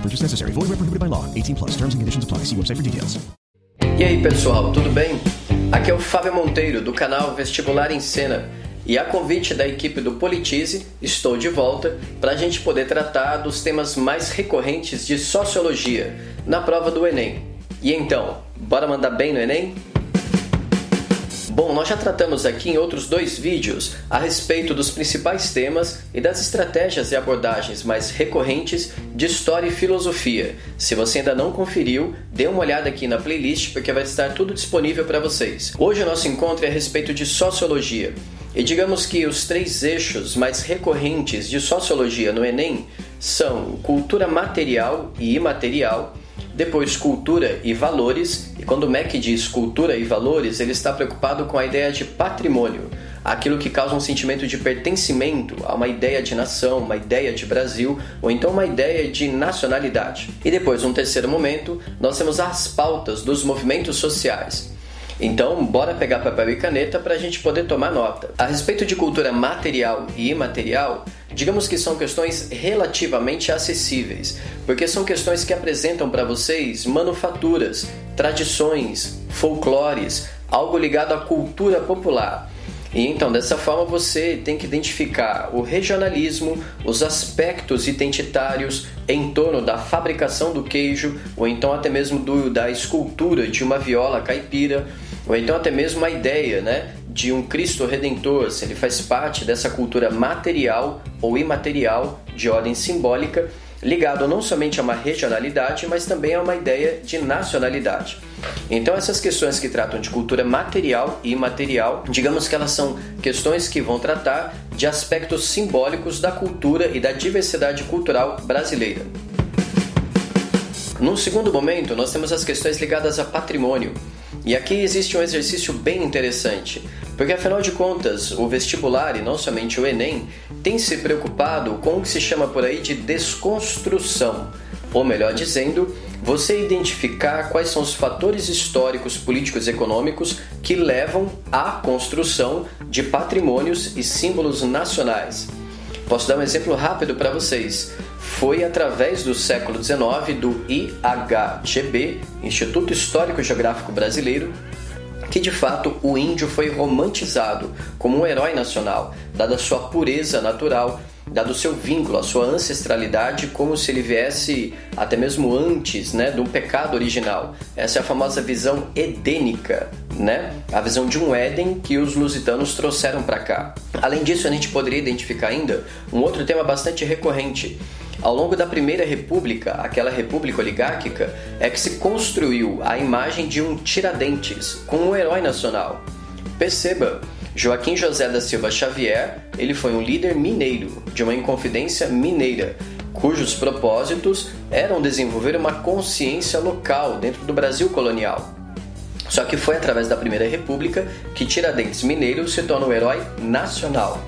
Purchase necessary. Void where prohibited by law. 18 plus. Terms and conditions apply. See website for details. E aí, pessoal, tudo bem? Aqui é o Fábio Monteiro, do canal Vestibular em Cena. E a convite da equipe do Politize, estou de volta para a gente poder tratar dos temas mais recorrentes de sociologia na prova do Enem. E então, bora mandar bem no Enem? Bom, nós já tratamos aqui em outros dois vídeos a respeito dos principais temas e das estratégias e abordagens mais recorrentes de história e filosofia. Se você ainda não conferiu, dê uma olhada aqui na playlist porque vai estar tudo disponível para vocês. Hoje o nosso encontro é a respeito de sociologia. E digamos que os três eixos mais recorrentes de sociologia no Enem são cultura material e imaterial, depois cultura e valores, e quando o MEC diz cultura e valores, ele está preocupado com a ideia de patrimônio, aquilo que causa um sentimento de pertencimento a uma ideia de nação, uma ideia de Brasil, ou então uma ideia de nacionalidade. E depois, um terceiro momento, nós temos as pautas dos movimentos sociais. Então, bora pegar papel e caneta para a gente poder tomar nota. A respeito de cultura material e imaterial, digamos que são questões relativamente acessíveis, porque são questões que apresentam para vocês manufaturas, tradições, folclores, algo ligado à cultura popular. E então, dessa forma, você tem que identificar o regionalismo, os aspectos identitários em torno da fabricação do queijo, ou então até mesmo do, da escultura de uma viola caipira, ou então até mesmo a ideia né, de um Cristo Redentor, se ele faz parte dessa cultura material ou imaterial de ordem simbólica ligado não somente a uma regionalidade, mas também a uma ideia de nacionalidade. Então, essas questões que tratam de cultura material e imaterial, digamos que elas são questões que vão tratar de aspectos simbólicos da cultura e da diversidade cultural brasileira. Num segundo momento, nós temos as questões ligadas a patrimônio. E aqui existe um exercício bem interessante, porque afinal de contas, o vestibular e não somente o Enem tem se preocupado com o que se chama por aí de desconstrução, ou melhor dizendo, você identificar quais são os fatores históricos, políticos e econômicos que levam à construção de patrimônios e símbolos nacionais. Posso dar um exemplo rápido para vocês. Foi através do século XIX do IHGB, Instituto Histórico Geográfico Brasileiro, que de fato o índio foi romantizado como um herói nacional, dada sua pureza natural, dado seu vínculo, a sua ancestralidade, como se ele viesse até mesmo antes né, do pecado original. Essa é a famosa visão edênica, né? a visão de um Éden que os lusitanos trouxeram para cá. Além disso, a gente poderia identificar ainda um outro tema bastante recorrente, ao longo da Primeira República, aquela república oligárquica, é que se construiu a imagem de um Tiradentes, como um herói nacional. Perceba, Joaquim José da Silva Xavier, ele foi um líder mineiro, de uma inconfidência mineira, cujos propósitos eram desenvolver uma consciência local dentro do Brasil colonial. Só que foi através da Primeira República que Tiradentes Mineiro se torna um herói nacional.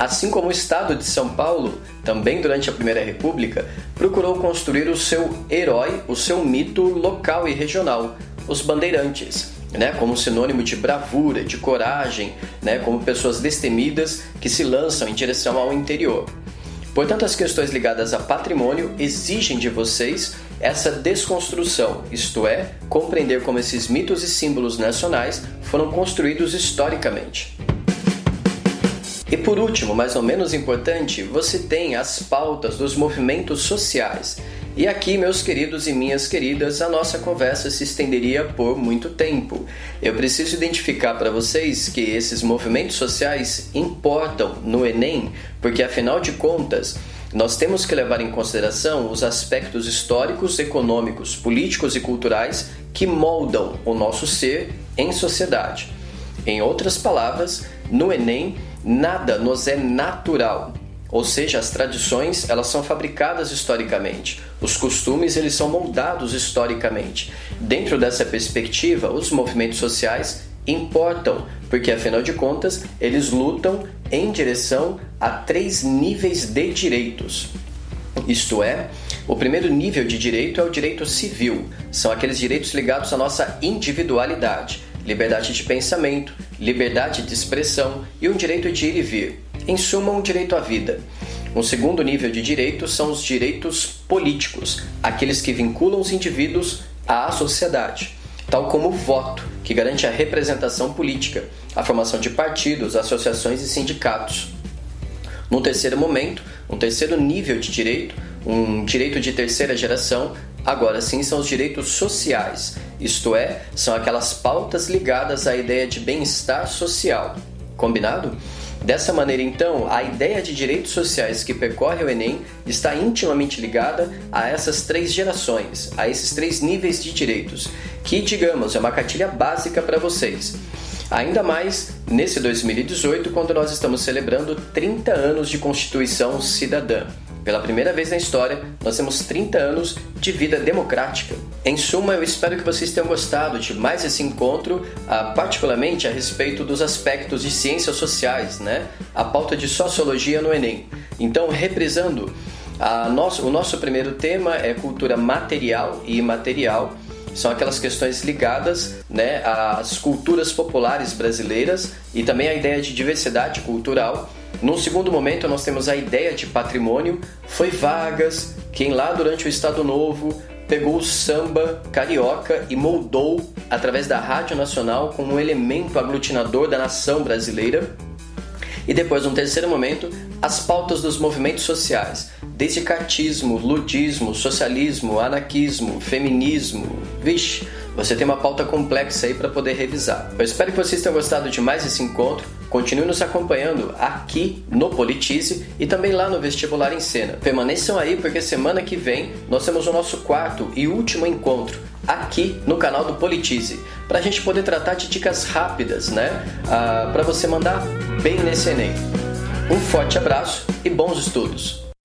Assim como o Estado de São Paulo, também durante a Primeira República, procurou construir o seu herói, o seu mito local e regional, os bandeirantes, né, como sinônimo de bravura, de coragem, né, como pessoas destemidas que se lançam em direção ao interior. Portanto, as questões ligadas a patrimônio exigem de vocês essa desconstrução, isto é, compreender como esses mitos e símbolos nacionais foram construídos historicamente. E por último, mas não menos importante, você tem as pautas dos movimentos sociais. E aqui, meus queridos e minhas queridas, a nossa conversa se estenderia por muito tempo. Eu preciso identificar para vocês que esses movimentos sociais importam no Enem, porque afinal de contas, nós temos que levar em consideração os aspectos históricos, econômicos, políticos e culturais que moldam o nosso ser em sociedade. Em outras palavras, no Enem, nada nos é natural. Ou seja, as tradições, elas são fabricadas historicamente. Os costumes, eles são moldados historicamente. Dentro dessa perspectiva, os movimentos sociais importam, porque afinal de contas, eles lutam em direção a três níveis de direitos. Isto é, o primeiro nível de direito é o direito civil, são aqueles direitos ligados à nossa individualidade, liberdade de pensamento, liberdade de expressão e um direito de ir e vir. Em suma, um direito à vida. Um segundo nível de direito são os direitos políticos, aqueles que vinculam os indivíduos à sociedade, tal como o voto, que garante a representação política, a formação de partidos, associações e sindicatos. Num terceiro momento, um terceiro nível de direito, um direito de terceira geração, agora sim são os direitos sociais, isto é, são aquelas pautas ligadas à ideia de bem-estar social. Combinado? Dessa maneira, então, a ideia de direitos sociais que percorre o Enem está intimamente ligada a essas três gerações, a esses três níveis de direitos, que, digamos, é uma cartilha básica para vocês. Ainda mais nesse 2018, quando nós estamos celebrando 30 anos de Constituição Cidadã. Pela primeira vez na história, nós temos 30 anos de vida democrática. Em suma, eu espero que vocês tenham gostado de mais esse encontro, ah, particularmente a respeito dos aspectos de ciências sociais, né? A pauta de sociologia no Enem. Então, reprisando, nosso, o nosso primeiro tema é cultura material e imaterial são aquelas questões ligadas né, às culturas populares brasileiras e também à ideia de diversidade cultural. No segundo momento, nós temos a ideia de patrimônio. Foi Vargas quem, lá durante o Estado Novo, pegou o samba carioca e moldou através da Rádio Nacional como um elemento aglutinador da nação brasileira. E depois, num terceiro momento, as pautas dos movimentos sociais, desde cartismo, ludismo, socialismo, anarquismo, feminismo. Vixe, você tem uma pauta complexa aí para poder revisar. Eu espero que vocês tenham gostado de mais esse encontro. Continue nos acompanhando aqui no Politize e também lá no Vestibular em Cena. Permaneçam aí porque semana que vem nós temos o nosso quarto e último encontro aqui no canal do Politize, para a gente poder tratar de dicas rápidas, né? Ah, para você mandar bem nesse Enem. Um forte abraço e bons estudos!